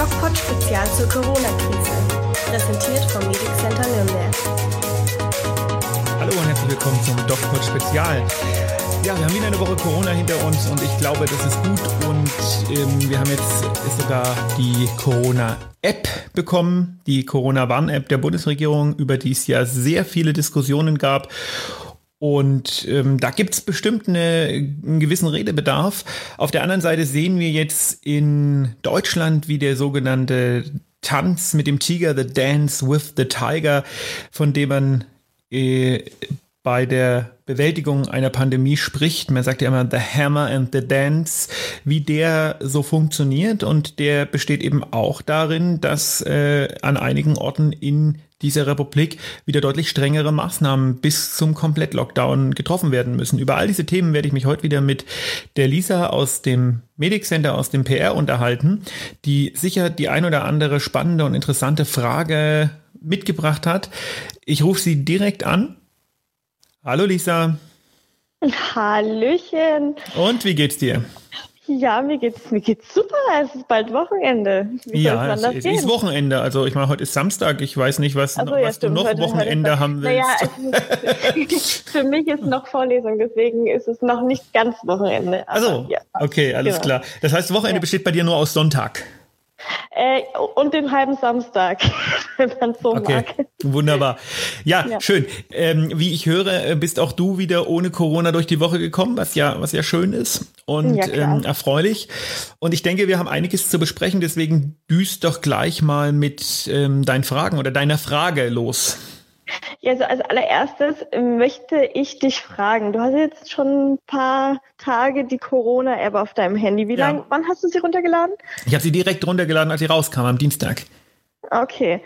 DocPod Spezial zur Corona-Krise. Präsentiert vom Medic Center Nürnberg. Hallo und herzlich willkommen zum DocPod Spezial. Ja, wir haben wieder eine Woche Corona hinter uns und ich glaube, das ist gut. Und ähm, wir haben jetzt sogar die Corona-App bekommen, die Corona-Warn-App der Bundesregierung, über die es ja sehr viele Diskussionen gab. Und ähm, da gibt's bestimmt eine, einen gewissen Redebedarf. Auf der anderen Seite sehen wir jetzt in Deutschland, wie der sogenannte Tanz mit dem Tiger, The Dance with the Tiger, von dem man äh, bei der Bewältigung einer Pandemie spricht. Man sagt ja immer The Hammer and the Dance, wie der so funktioniert. Und der besteht eben auch darin, dass äh, an einigen Orten in dieser Republik wieder deutlich strengere Maßnahmen bis zum Komplett-Lockdown getroffen werden müssen. Über all diese Themen werde ich mich heute wieder mit der Lisa aus dem Medic Center, aus dem PR unterhalten, die sicher die ein oder andere spannende und interessante Frage mitgebracht hat. Ich rufe sie direkt an. Hallo Lisa. Hallöchen. Und wie geht's dir? Ja, mir geht's, mir geht's super. Es ist bald Wochenende. Wie ja, es, es ist Wochenende. Also ich meine, heute ist Samstag. Ich weiß nicht, was, also, was du noch Wochenende haben willst. Naja, für mich ist noch Vorlesung, deswegen ist es noch nicht ganz Wochenende. Also, ja. okay, alles genau. klar. Das heißt, Wochenende ja. besteht bei dir nur aus Sonntag. Äh, und den halben Samstag, wenn man so okay. mag. Wunderbar. Ja, ja. schön. Ähm, wie ich höre, äh, bist auch du wieder ohne Corona durch die Woche gekommen, was ja, was ja schön ist und ja, ähm, erfreulich. Und ich denke, wir haben einiges zu besprechen, deswegen düst doch gleich mal mit ähm, deinen Fragen oder deiner Frage los. Ja, also als allererstes möchte ich dich fragen. Du hast jetzt schon ein paar Tage die Corona-App auf deinem Handy. Wie ja. lange, wann hast du sie runtergeladen? Ich habe sie direkt runtergeladen, als sie rauskam, am Dienstag. Okay.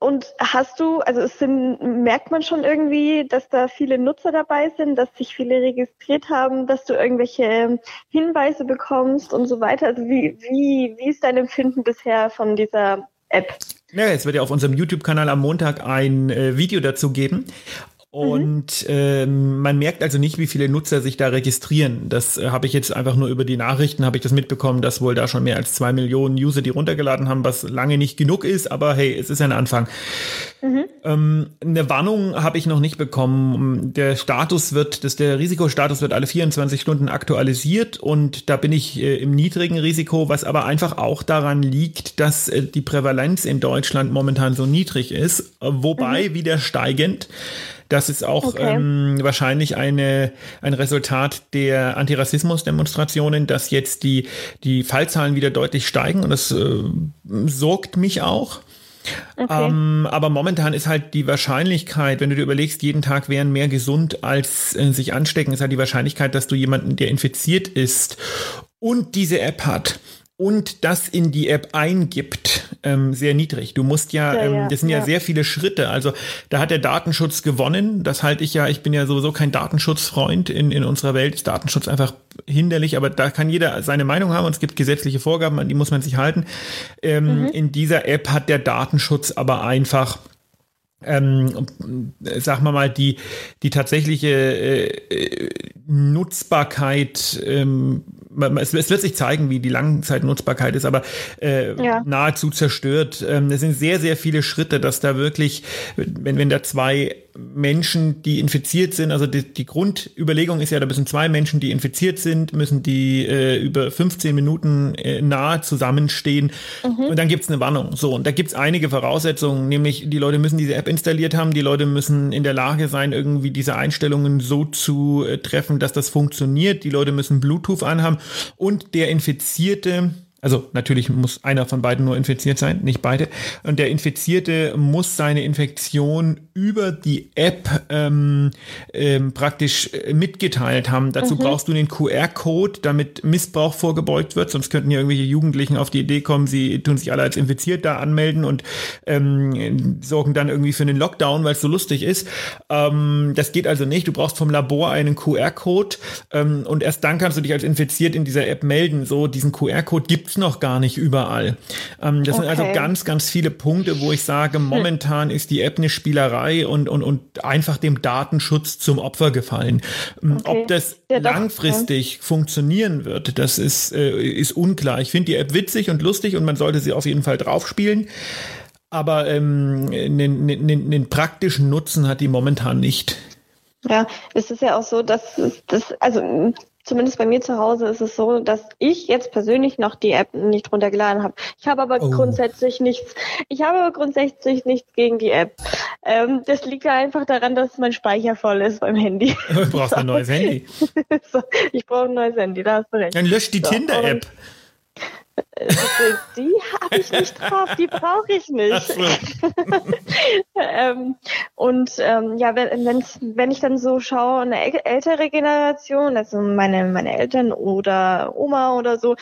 Und hast du, also sind, merkt man schon irgendwie, dass da viele Nutzer dabei sind, dass sich viele registriert haben, dass du irgendwelche Hinweise bekommst und so weiter? Also wie, wie, wie ist dein Empfinden bisher von dieser App? Ja, es wird ja auf unserem YouTube-Kanal am Montag ein äh, Video dazu geben. Und mhm. ähm, man merkt also nicht, wie viele Nutzer sich da registrieren. Das äh, habe ich jetzt einfach nur über die Nachrichten habe ich das mitbekommen, dass wohl da schon mehr als zwei Millionen User die runtergeladen haben, was lange nicht genug ist, aber hey, es ist ein Anfang. Mhm. Ähm, eine Warnung habe ich noch nicht bekommen. Der Status wird, dass der Risikostatus wird alle 24 Stunden aktualisiert und da bin ich äh, im niedrigen Risiko, was aber einfach auch daran liegt, dass äh, die Prävalenz in Deutschland momentan so niedrig ist, äh, wobei mhm. wieder steigend. Das ist auch okay. ähm, wahrscheinlich eine, ein Resultat der Antirassismus-Demonstrationen, dass jetzt die, die Fallzahlen wieder deutlich steigen und das äh, sorgt mich auch. Okay. Ähm, aber momentan ist halt die Wahrscheinlichkeit, wenn du dir überlegst, jeden Tag wären mehr gesund als äh, sich anstecken, ist halt die Wahrscheinlichkeit, dass du jemanden, der infiziert ist und diese App hat, und das in die App eingibt, ähm, sehr niedrig. Du musst ja, ja, ähm, das sind ja, ja, sehr viele Schritte. Also da hat der Datenschutz gewonnen. Das halte ich ja, ich bin ja sowieso kein Datenschutzfreund. In, in unserer Welt ist Datenschutz einfach hinderlich, aber da kann jeder seine Meinung haben und es gibt gesetzliche Vorgaben, an die muss man sich halten. Ähm, mhm. In dieser App hat der Datenschutz aber einfach ähm, sag mal mal, die, die tatsächliche äh, Nutzbarkeit ähm, es, es, wird sich zeigen, wie die Langzeitnutzbarkeit ist, aber äh, ja. nahezu zerstört. Ähm, es sind sehr, sehr viele Schritte, dass da wirklich, wenn, wenn da zwei Menschen, die infiziert sind, also die, die Grundüberlegung ist ja, da müssen zwei Menschen, die infiziert sind, müssen die äh, über 15 Minuten äh, nahe zusammenstehen mhm. und dann gibt's eine Warnung. So, und da gibt's einige Voraussetzungen, nämlich die Leute müssen diese App installiert haben, die Leute müssen in der Lage sein, irgendwie diese Einstellungen so zu äh, treffen, dass das funktioniert, die Leute müssen Bluetooth anhaben und der Infizierte also natürlich muss einer von beiden nur infiziert sein, nicht beide. Und der Infizierte muss seine Infektion über die App ähm, ähm, praktisch äh, mitgeteilt haben. Dazu mhm. brauchst du den QR-Code, damit Missbrauch vorgebeugt wird. Sonst könnten ja irgendwelche Jugendlichen auf die Idee kommen, sie tun sich alle als infiziert da anmelden und ähm, sorgen dann irgendwie für einen Lockdown, weil es so lustig ist. Ähm, das geht also nicht. Du brauchst vom Labor einen QR-Code ähm, und erst dann kannst du dich als infiziert in dieser App melden. So diesen QR-Code gibt gibt's noch gar nicht überall. Ähm, das okay. sind also ganz, ganz viele Punkte, wo ich sage, momentan ist die App eine Spielerei und, und, und einfach dem Datenschutz zum Opfer gefallen. Ähm, okay. Ob das ja, langfristig ja. funktionieren wird, das ist, äh, ist unklar. Ich finde die App witzig und lustig und man sollte sie auf jeden Fall draufspielen. Aber ähm, einen, einen praktischen Nutzen hat die momentan nicht. Ja, es ist ja auch so, dass das, also zumindest bei mir zu Hause ist es so, dass ich jetzt persönlich noch die App nicht runtergeladen habe. Ich habe aber oh. grundsätzlich nichts, ich habe aber grundsätzlich nichts gegen die App. Ähm, das liegt ja einfach daran, dass mein Speicher voll ist beim Handy. Du brauchst ein neues Handy. so, ich brauche ein neues Handy, da hast du recht. Dann löscht die so, Tinder-App. Äh, die habe ich nicht drauf, die brauche ich nicht. So. ähm, und ähm, ja, wenn, wenn ich dann so schaue, eine ältere Generation, also meine, meine Eltern oder Oma oder so,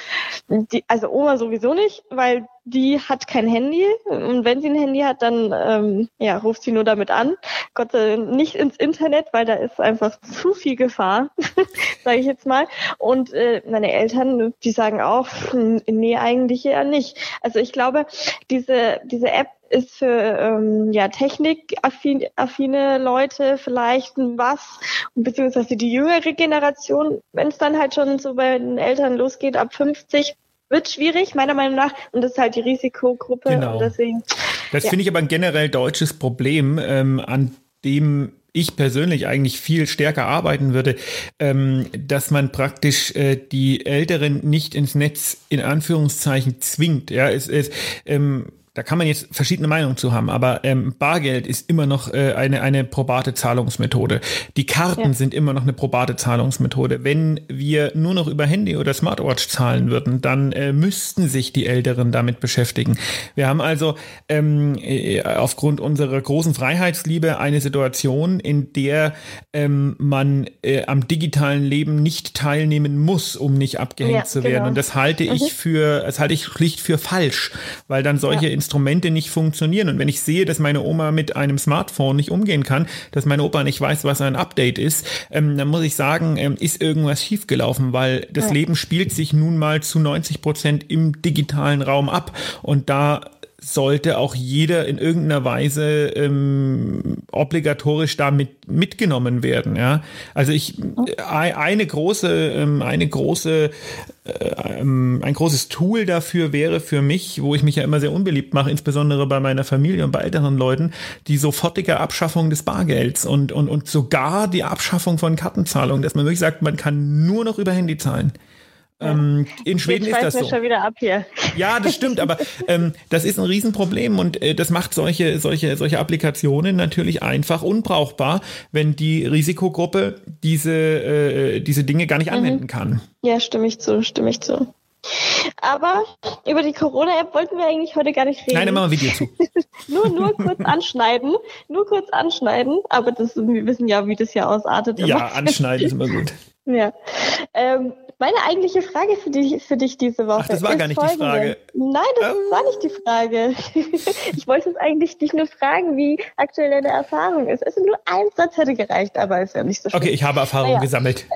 die, also Oma sowieso nicht, weil die hat kein Handy und wenn sie ein Handy hat, dann ähm, ja, ruft sie nur damit an. Gott sei Dank nicht ins Internet, weil da ist einfach zu viel Gefahr, sage ich jetzt mal. Und äh, meine Eltern, die sagen auch, nee, eigentlich eher nicht. Also ich glaube, diese, diese App ist für ähm, ja, technikaffine Leute vielleicht was, beziehungsweise die jüngere Generation, wenn es dann halt schon so bei den Eltern losgeht, ab 50, wird schwierig, meiner Meinung nach. Und das ist halt die Risikogruppe. Genau. Und deswegen, das ja. finde ich aber ein generell deutsches Problem, ähm, an dem ich persönlich eigentlich viel stärker arbeiten würde, ähm, dass man praktisch äh, die Älteren nicht ins Netz in Anführungszeichen zwingt. Ja, es, es ähm, da kann man jetzt verschiedene Meinungen zu haben, aber ähm, Bargeld ist immer noch äh, eine, eine probate Zahlungsmethode. Die Karten ja. sind immer noch eine probate Zahlungsmethode. Wenn wir nur noch über Handy oder Smartwatch zahlen würden, dann äh, müssten sich die Älteren damit beschäftigen. Wir haben also ähm, äh, aufgrund unserer großen Freiheitsliebe eine Situation, in der ähm, man äh, am digitalen Leben nicht teilnehmen muss, um nicht abgehängt ja, zu werden. Genau. Und das halte ich mhm. für, das halte ich schlicht für falsch, weil dann solche ja Instrumente nicht funktionieren. Und wenn ich sehe, dass meine Oma mit einem Smartphone nicht umgehen kann, dass mein Opa nicht weiß, was ein Update ist, ähm, dann muss ich sagen, ähm, ist irgendwas schiefgelaufen, weil das ja. Leben spielt sich nun mal zu 90 Prozent im digitalen Raum ab. Und da sollte auch jeder in irgendeiner Weise ähm, obligatorisch damit mitgenommen werden. Ja, also ich eine große ähm, eine große äh, ähm, ein großes Tool dafür wäre für mich, wo ich mich ja immer sehr unbeliebt mache, insbesondere bei meiner Familie und bei älteren Leuten, die sofortige Abschaffung des Bargelds und und und sogar die Abschaffung von Kartenzahlungen, dass man wirklich sagt, man kann nur noch über Handy zahlen. Ähm, in Schweden ist das so. Schon wieder ab hier. Ja, das stimmt, aber ähm, das ist ein Riesenproblem und äh, das macht solche, solche, solche Applikationen natürlich einfach unbrauchbar, wenn die Risikogruppe diese, äh, diese Dinge gar nicht mhm. anwenden kann. Ja, stimme ich zu, stimme ich zu. Aber über die Corona-App wollten wir eigentlich heute gar nicht reden. Nein, dann machen wir Video zu. nur, nur kurz anschneiden. Nur kurz anschneiden. Aber das, wir wissen ja, wie das hier ausartet. Ja, anschneiden ist immer gut. Ja. Ähm, meine eigentliche Frage für dich, für dich diese Woche. Ach, das war gar nicht folgende. die Frage. Nein, das oh. war nicht die Frage. ich wollte es eigentlich dich nur fragen, wie aktuell deine Erfahrung ist. Also nur ein Satz hätte gereicht, aber ist ja nicht so schlimm. Okay, ich habe Erfahrung naja. gesammelt.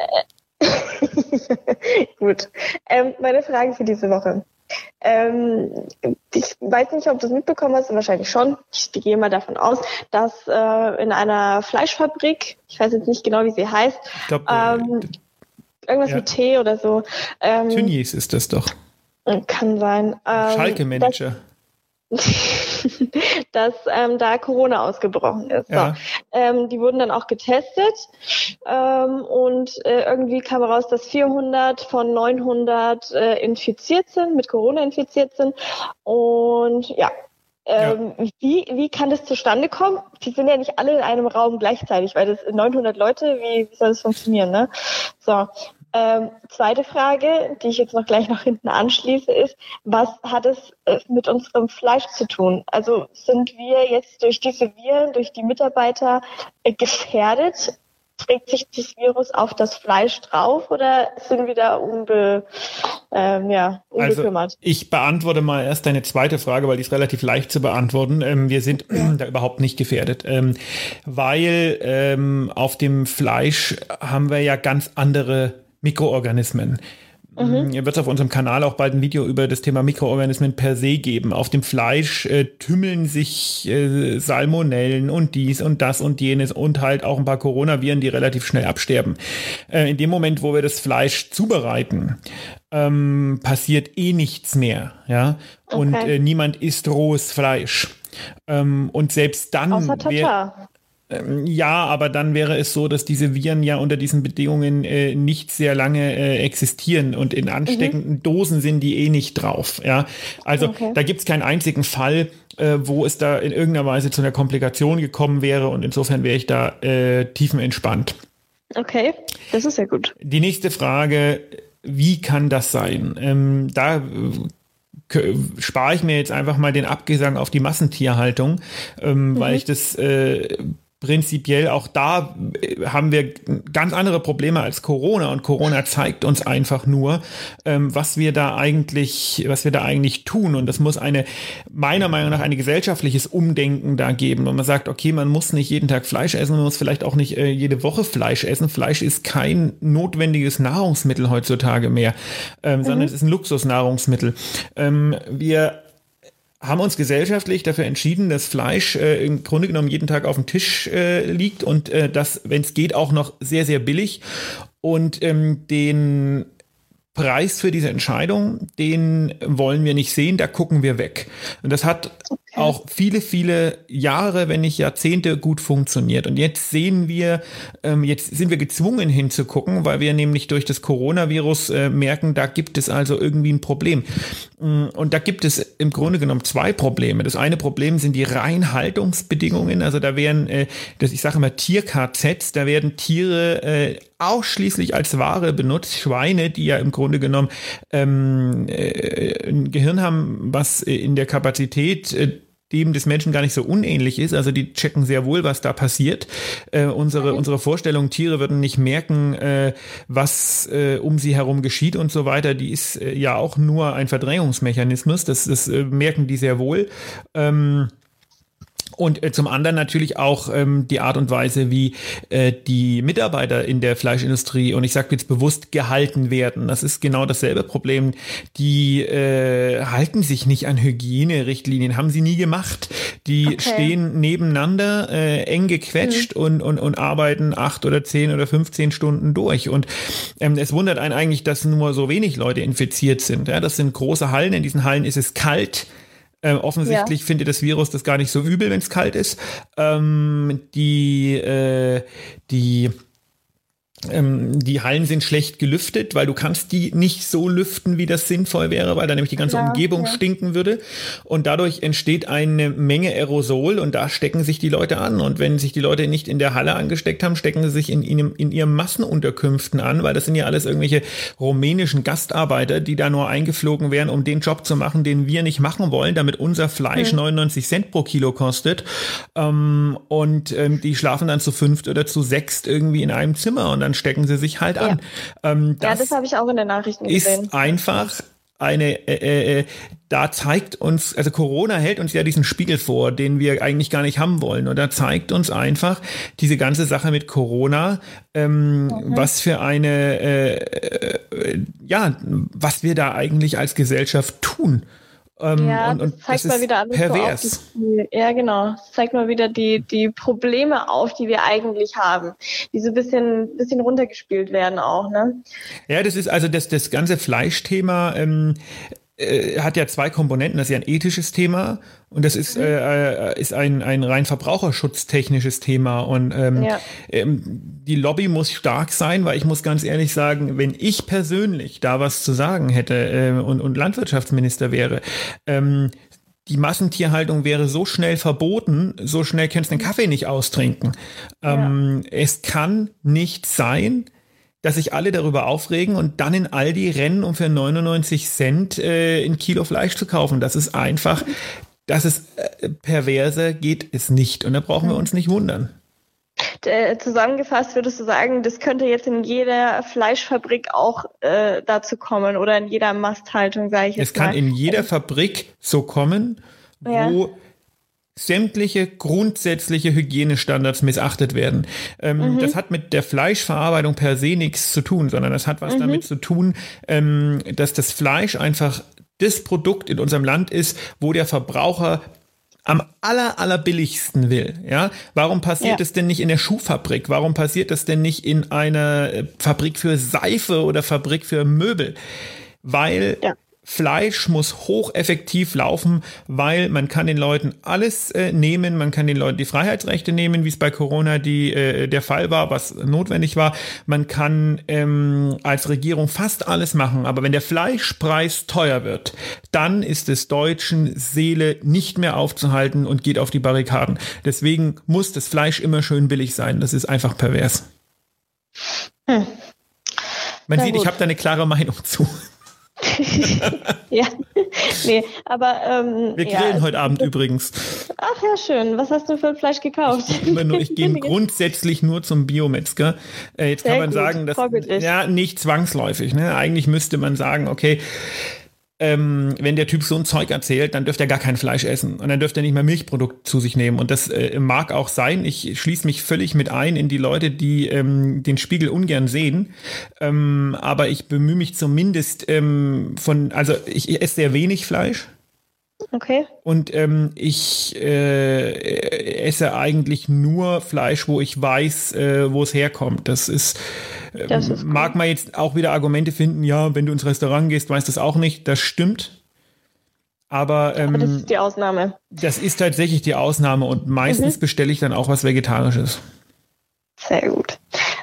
Gut. Ähm, meine Frage für diese Woche. Ähm, ich weiß nicht, ob du es mitbekommen hast, wahrscheinlich schon. Ich gehe mal davon aus, dass äh, in einer Fleischfabrik, ich weiß jetzt nicht genau, wie sie heißt, glaub, äh, ähm, irgendwas ja. mit T oder so. Ähm, Tönnies ist das doch. Kann sein. Ähm, Schalke-Manager. dass ähm, da Corona ausgebrochen ist. Ja. So. Ähm, die wurden dann auch getestet ähm, und äh, irgendwie kam raus, dass 400 von 900 äh, infiziert sind, mit Corona infiziert sind. Und ja, ähm, ja. Wie, wie kann das zustande kommen? Die sind ja nicht alle in einem Raum gleichzeitig, weil das 900 Leute, wie, wie soll das funktionieren? Ne? So, ähm, zweite Frage, die ich jetzt noch gleich nach hinten anschließe, ist, was hat es äh, mit unserem Fleisch zu tun? Also sind wir jetzt durch diese Viren, durch die Mitarbeiter äh, gefährdet? Trägt sich das Virus auf das Fleisch drauf oder sind wir da unbe, ähm, ja, also, unbekümmert? Also ich beantworte mal erst deine zweite Frage, weil die ist relativ leicht zu beantworten. Ähm, wir sind da überhaupt nicht gefährdet, ähm, weil ähm, auf dem Fleisch haben wir ja ganz andere Mikroorganismen. Mhm. Wird es auf unserem Kanal auch bald ein Video über das Thema Mikroorganismen per se geben. Auf dem Fleisch äh, tümmeln sich äh, Salmonellen und dies und das und jenes und halt auch ein paar Coronaviren, die relativ schnell absterben. Äh, in dem Moment, wo wir das Fleisch zubereiten, ähm, passiert eh nichts mehr, ja. Und okay. äh, niemand isst rohes Fleisch. Ähm, und selbst dann. Außer Tata. Ähm, ja, aber dann wäre es so, dass diese Viren ja unter diesen Bedingungen äh, nicht sehr lange äh, existieren und in ansteckenden mhm. Dosen sind die eh nicht drauf. Ja, also okay. da gibt es keinen einzigen Fall, äh, wo es da in irgendeiner Weise zu einer Komplikation gekommen wäre und insofern wäre ich da äh, tiefenentspannt. Okay, das ist ja gut. Die nächste Frage, wie kann das sein? Ähm, da äh, spare ich mir jetzt einfach mal den Abgesang auf die Massentierhaltung, ähm, mhm. weil ich das äh, prinzipiell auch da äh, haben wir ganz andere Probleme als Corona und Corona zeigt uns einfach nur, ähm, was wir da eigentlich, was wir da eigentlich tun und das muss eine meiner Meinung nach ein gesellschaftliches Umdenken da geben und man sagt, okay, man muss nicht jeden Tag Fleisch essen, man muss vielleicht auch nicht äh, jede Woche Fleisch essen. Fleisch ist kein notwendiges Nahrungsmittel heutzutage mehr, ähm, mhm. sondern es ist ein Luxusnahrungsmittel. Ähm, wir haben uns gesellschaftlich dafür entschieden, dass Fleisch äh, im Grunde genommen jeden Tag auf dem Tisch äh, liegt und äh, das, wenn es geht, auch noch sehr, sehr billig. Und ähm, den Preis für diese Entscheidung, den wollen wir nicht sehen, da gucken wir weg. Und das hat. Auch viele, viele Jahre, wenn nicht Jahrzehnte gut funktioniert. Und jetzt sehen wir, ähm, jetzt sind wir gezwungen hinzugucken, weil wir nämlich durch das Coronavirus äh, merken, da gibt es also irgendwie ein Problem. Mm, und da gibt es im Grunde genommen zwei Probleme. Das eine Problem sind die Reinhaltungsbedingungen. Also da werden, äh, das, ich sage immer Tier-KZs, da werden Tiere äh, ausschließlich als Ware benutzt. Schweine, die ja im Grunde genommen ähm, äh, ein Gehirn haben, was in der Kapazität äh, dem des Menschen gar nicht so unähnlich ist. Also die checken sehr wohl, was da passiert. Äh, unsere, unsere Vorstellung, Tiere würden nicht merken, äh, was äh, um sie herum geschieht und so weiter, die ist äh, ja auch nur ein Verdrängungsmechanismus. Das, das äh, merken die sehr wohl. Ähm, und äh, zum anderen natürlich auch ähm, die Art und Weise, wie äh, die Mitarbeiter in der Fleischindustrie, und ich sage jetzt bewusst, gehalten werden. Das ist genau dasselbe Problem. Die äh, halten sich nicht an Hygienerichtlinien, haben sie nie gemacht. Die okay. stehen nebeneinander, äh, eng gequetscht mhm. und, und, und arbeiten acht oder zehn oder 15 Stunden durch. Und ähm, es wundert einen eigentlich, dass nur so wenig Leute infiziert sind. Ja, das sind große Hallen. In diesen Hallen ist es kalt. Äh, offensichtlich ja. findet das Virus das gar nicht so übel, wenn es kalt ist. Ähm, die, äh, die ähm, die Hallen sind schlecht gelüftet, weil du kannst die nicht so lüften, wie das sinnvoll wäre, weil da nämlich die ganze ja, Umgebung ja. stinken würde. Und dadurch entsteht eine Menge Aerosol und da stecken sich die Leute an. Und wenn sich die Leute nicht in der Halle angesteckt haben, stecken sie sich in, in, in ihren Massenunterkünften an, weil das sind ja alles irgendwelche rumänischen Gastarbeiter, die da nur eingeflogen wären, um den Job zu machen, den wir nicht machen wollen, damit unser Fleisch hm. 99 Cent pro Kilo kostet. Ähm, und ähm, die schlafen dann zu fünft oder zu sechst irgendwie in einem Zimmer und dann dann stecken sie sich halt an. Ja, ähm, das, ja, das habe ich auch in den Nachrichten gesehen. Ist einfach eine, äh, äh, äh, da zeigt uns, also Corona hält uns ja diesen Spiegel vor, den wir eigentlich gar nicht haben wollen. Und da zeigt uns einfach diese ganze Sache mit Corona, ähm, mhm. was für eine, äh, äh, ja, was wir da eigentlich als Gesellschaft tun. Ähm, ja, und, und das zeigt das mal wieder alles pervers. So die, ja, genau. Das zeigt mal wieder die, die Probleme auf, die wir eigentlich haben, die so ein bisschen, bisschen runtergespielt werden auch, ne? Ja, das ist also das, das ganze Fleischthema, ähm, äh, hat ja zwei Komponenten. Das ist ja ein ethisches Thema und das ist, mhm. äh, ist ein, ein rein verbraucherschutztechnisches Thema. Und ähm, ja. ähm, die Lobby muss stark sein, weil ich muss ganz ehrlich sagen, wenn ich persönlich da was zu sagen hätte äh, und, und Landwirtschaftsminister wäre, ähm, die Massentierhaltung wäre so schnell verboten, so schnell kannst du den Kaffee nicht austrinken. Ähm, ja. Es kann nicht sein, dass sich alle darüber aufregen und dann in Aldi rennen, um für 99 Cent äh, ein Kilo Fleisch zu kaufen. Das ist einfach, das ist äh, perverse, geht es nicht. Und da brauchen wir uns nicht wundern. Äh, zusammengefasst würdest du sagen, das könnte jetzt in jeder Fleischfabrik auch äh, dazu kommen oder in jeder Masthaltung, sage ich jetzt Es kann in jeder Fabrik so kommen, wo ja sämtliche grundsätzliche Hygienestandards missachtet werden. Ähm, mhm. Das hat mit der Fleischverarbeitung per se nichts zu tun, sondern das hat was mhm. damit zu tun, ähm, dass das Fleisch einfach das Produkt in unserem Land ist, wo der Verbraucher am aller, aller billigsten will. Ja, warum passiert ja. es denn nicht in der Schuhfabrik? Warum passiert das denn nicht in einer äh, Fabrik für Seife oder Fabrik für Möbel? Weil ja. Fleisch muss hocheffektiv laufen, weil man kann den Leuten alles äh, nehmen, man kann den Leuten die Freiheitsrechte nehmen, wie es bei Corona die, äh, der Fall war, was notwendig war. Man kann ähm, als Regierung fast alles machen, aber wenn der Fleischpreis teuer wird, dann ist es Deutschen Seele nicht mehr aufzuhalten und geht auf die Barrikaden. Deswegen muss das Fleisch immer schön billig sein. Das ist einfach pervers. Hm. Man Sehr sieht, gut. ich habe da eine klare Meinung zu. ja, nee, aber. Ähm, Wir grillen ja, heute Abend übrigens. Ach ja, schön. Was hast du für Fleisch gekauft? Ich, nur, ich gehe grundsätzlich nur zum Biometzger. Äh, jetzt Sehr kann man gut. sagen, dass. Ja, nicht zwangsläufig. Ne? Eigentlich müsste man sagen, okay, ähm, wenn der Typ so ein Zeug erzählt, dann dürfte er gar kein Fleisch essen und dann dürfte er nicht mehr Milchprodukt zu sich nehmen. Und das äh, mag auch sein. Ich schließe mich völlig mit ein in die Leute, die ähm, den Spiegel ungern sehen. Ähm, aber ich bemühe mich zumindest ähm, von, also ich esse sehr wenig Fleisch. Okay. Und ähm, ich äh, esse eigentlich nur Fleisch, wo ich weiß, äh, wo es herkommt. Das ist, äh, das ist cool. mag man jetzt auch wieder Argumente finden, ja, wenn du ins Restaurant gehst, weißt du das auch nicht. Das stimmt. Aber, ähm, Aber das ist die Ausnahme. Das ist tatsächlich die Ausnahme und meistens mhm. bestelle ich dann auch was Vegetarisches. Sehr gut.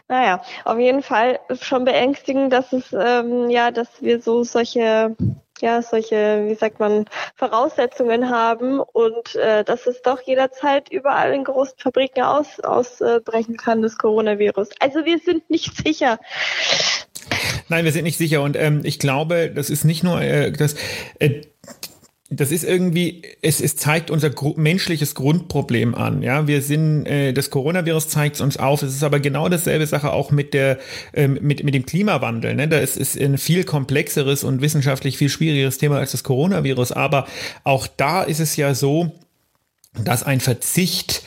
Naja, auf jeden Fall schon beängstigend, dass es ähm, ja, dass wir so solche ja, solche, wie sagt man, Voraussetzungen haben und äh, dass es doch jederzeit überall in großen Fabriken aus, ausbrechen kann, das Coronavirus. Also wir sind nicht sicher. Nein, wir sind nicht sicher und ähm, ich glaube, das ist nicht nur äh, das. Äh, das ist irgendwie, es, es zeigt unser gru menschliches Grundproblem an. Ja, wir sind, äh, das Coronavirus zeigt es uns auf. Es ist aber genau dasselbe Sache auch mit der, ähm, mit, mit dem Klimawandel. Ne? Da ist, ist ein viel komplexeres und wissenschaftlich viel schwierigeres Thema als das Coronavirus. Aber auch da ist es ja so, dass ein Verzicht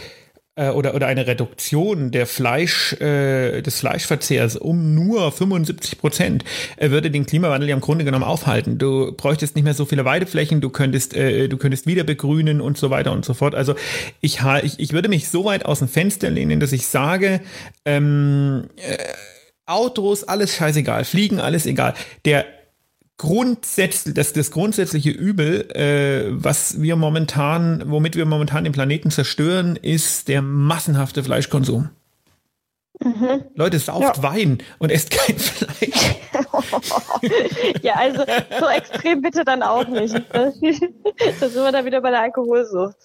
äh, oder, oder eine Reduktion der Fleisch, äh, des Fleischverzehrs um nur 75 Prozent äh, würde den Klimawandel ja im Grunde genommen aufhalten. Du bräuchtest nicht mehr so viele Weideflächen, du könntest, äh, du könntest wieder begrünen und so weiter und so fort. Also ich, ich, ich würde mich so weit aus dem Fenster lehnen, dass ich sage, ähm, äh, Autos, alles scheißegal, Fliegen, alles egal. Der grundsätzlich, das, das grundsätzliche Übel, äh, was wir momentan, womit wir momentan den Planeten zerstören, ist der massenhafte Fleischkonsum. Mhm. Leute, sauft ja. Wein und esst kein Fleisch. ja, also so extrem bitte dann auch nicht. da sind wir dann wieder bei der Alkoholsucht.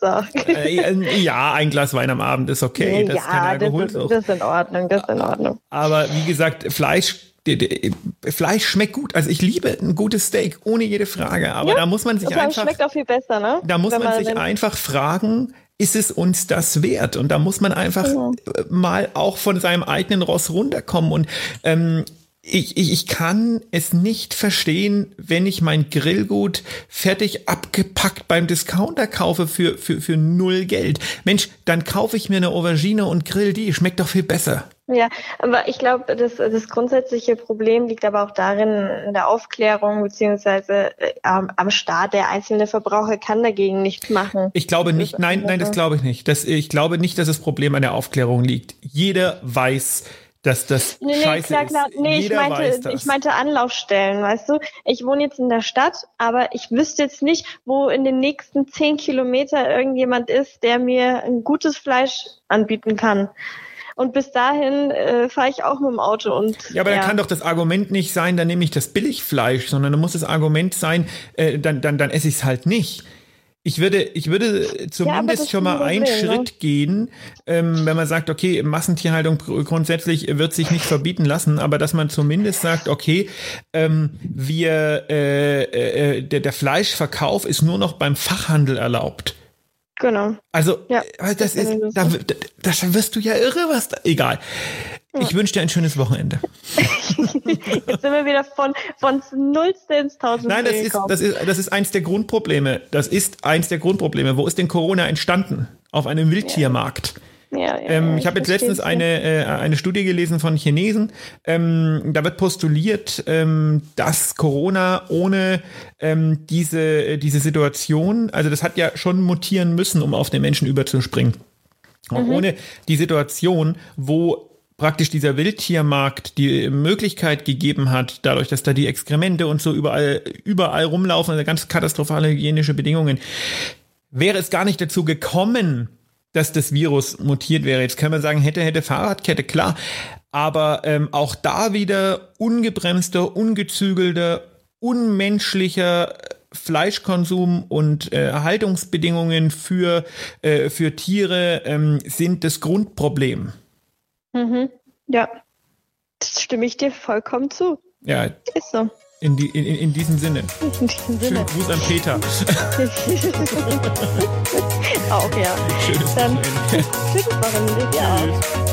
Äh, ja, ein Glas Wein am Abend ist okay. Das ja, ist das, ist, das ist in Ordnung, das ist in Ordnung. Aber wie gesagt, Fleisch Fleisch schmeckt gut. Also ich liebe ein gutes Steak, ohne jede Frage. Aber ja, da muss man sich das einfach. schmeckt auch viel besser, ne? Da muss man, man, sich einfach fragen, ist es uns das wert? Und da muss man einfach ja. mal auch von seinem eigenen Ross runterkommen. Und ähm, ich, ich, ich kann es nicht verstehen, wenn ich mein Grillgut fertig abgepackt beim Discounter kaufe für, für, für null Geld. Mensch, dann kaufe ich mir eine Aubergine und grill die. Schmeckt doch viel besser. Ja, aber ich glaube, das, das grundsätzliche Problem liegt aber auch darin, in der Aufklärung beziehungsweise äh, am Start. Der einzelne Verbraucher kann dagegen nichts machen. Ich glaube nicht, nein, nein, das glaube ich nicht. Das, ich glaube nicht, dass das Problem an der Aufklärung liegt. Jeder weiß, dass das nee, nee, scheiße klar, klar. Nee, ich meinte, ich meinte Anlaufstellen, weißt du? Ich wohne jetzt in der Stadt, aber ich wüsste jetzt nicht, wo in den nächsten zehn Kilometer irgendjemand ist, der mir ein gutes Fleisch anbieten kann. Und bis dahin äh, fahre ich auch mit dem Auto. Und, ja, aber ja. da kann doch das Argument nicht sein, dann nehme ich das Billigfleisch, sondern da muss das Argument sein, äh, dann, dann, dann esse ich es halt nicht. Ich würde, ich würde zumindest ja, schon mal einen Problem, Schritt ne? gehen, ähm, wenn man sagt, okay, Massentierhaltung grundsätzlich wird sich nicht verbieten lassen, aber dass man zumindest sagt, okay, ähm, wir, äh, äh, der, der Fleischverkauf ist nur noch beim Fachhandel erlaubt. Genau. Also, ja, äh, das, das ist, da, das wirst du ja irre, was da, egal. Ich wünsche dir ein schönes Wochenende. Jetzt sind wir wieder von, von Nullste ins Tausendste Nein, das ist, das, ist, das ist eins der Grundprobleme. Das ist eins der Grundprobleme. Wo ist denn Corona entstanden? auf einem Wildtiermarkt. Ja, ja, Ähm, ich habe jetzt letztens eine, äh, eine Studie gelesen von Chinesen. Ähm, da wird postuliert, ähm, dass Corona ohne ähm, diese, äh, diese Situation, also das hat ja schon mutieren müssen, um auf den Menschen überzuspringen. Und ohne die Situation, wo praktisch dieser Wildtiermarkt die Möglichkeit gegeben hat, dadurch, dass da die Exkremente und so überall, überall rumlaufen, also ganz katastrophale hygienische Bedingungen, wäre es gar nicht dazu gekommen, dass das Virus mutiert wäre. Jetzt kann man sagen, hätte, hätte Fahrradkette, klar. Aber ähm, auch da wieder ungebremster, ungezügelter, unmenschlicher Fleischkonsum und äh, Haltungsbedingungen für, äh, für Tiere ähm, sind das Grundproblem. Mhm. Ja, das stimme ich dir vollkommen zu. Ja, Ist so. in, die, in, in diesem Sinne. In diesem Sinne. Schönen Gruß an Peter. Auch ja. Schönes Dann Wochenende. schönes Wochenende. Ja. Tschüss.